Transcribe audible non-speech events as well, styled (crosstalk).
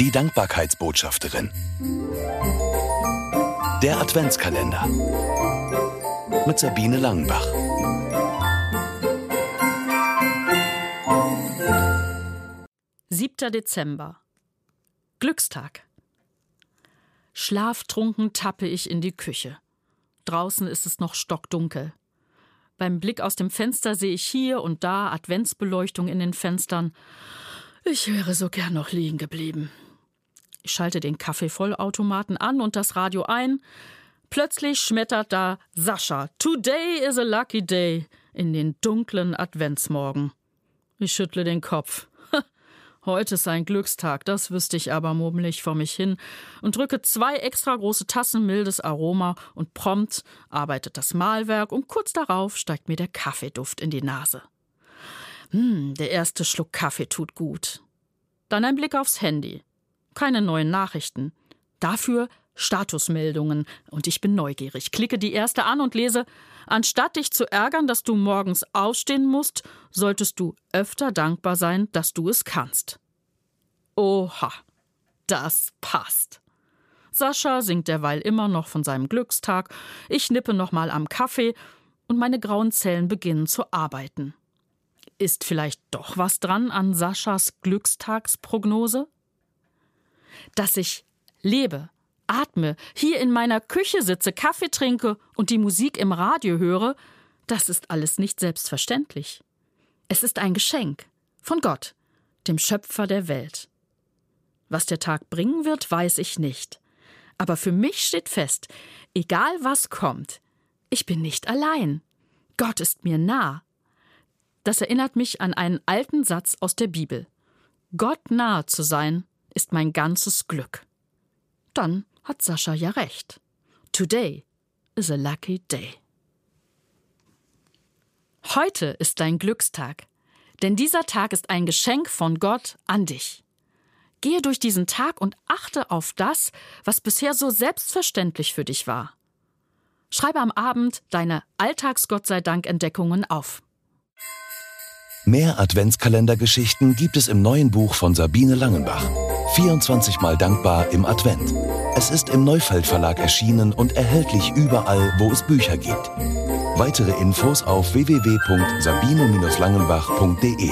Die Dankbarkeitsbotschafterin. Der Adventskalender. Mit Sabine Langenbach. Siebter Dezember. Glückstag. Schlaftrunken tappe ich in die Küche. Draußen ist es noch stockdunkel. Beim Blick aus dem Fenster sehe ich hier und da Adventsbeleuchtung in den Fenstern. Ich wäre so gern noch liegen geblieben. Ich schalte den Kaffeevollautomaten an und das Radio ein. Plötzlich schmettert da Sascha. Today is a lucky day in den dunklen Adventsmorgen. Ich schüttle den Kopf. (laughs) Heute ist ein Glückstag, das wüsste ich aber, murmel ich vor mich hin und drücke zwei extra große Tassen mildes Aroma und prompt arbeitet das Mahlwerk und kurz darauf steigt mir der Kaffeeduft in die Nase. Hm, der erste Schluck Kaffee tut gut. Dann ein Blick aufs Handy. Keine neuen Nachrichten. Dafür Statusmeldungen und ich bin neugierig. Klicke die erste an und lese: Anstatt dich zu ärgern, dass du morgens aufstehen musst, solltest du öfter dankbar sein, dass du es kannst. Oha, das passt. Sascha singt derweil immer noch von seinem Glückstag. Ich nippe nochmal am Kaffee und meine grauen Zellen beginnen zu arbeiten. Ist vielleicht doch was dran an Saschas Glückstagsprognose? Dass ich lebe, atme, hier in meiner Küche sitze, Kaffee trinke und die Musik im Radio höre, das ist alles nicht selbstverständlich. Es ist ein Geschenk von Gott, dem Schöpfer der Welt. Was der Tag bringen wird, weiß ich nicht. Aber für mich steht fest, egal was kommt, ich bin nicht allein. Gott ist mir nah. Das erinnert mich an einen alten Satz aus der Bibel. Gott nahe zu sein, ist mein ganzes Glück. Dann hat Sascha ja recht. Today is a lucky day. Heute ist dein Glückstag, denn dieser Tag ist ein Geschenk von Gott an dich. Gehe durch diesen Tag und achte auf das, was bisher so selbstverständlich für dich war. Schreibe am Abend deine Alltags-Gott sei Dank Entdeckungen auf. Mehr Adventskalendergeschichten gibt es im neuen Buch von Sabine Langenbach. 24 Mal dankbar im Advent. Es ist im Neufeld Verlag erschienen und erhältlich überall, wo es Bücher gibt. Weitere Infos auf www.sabine-langenbach.de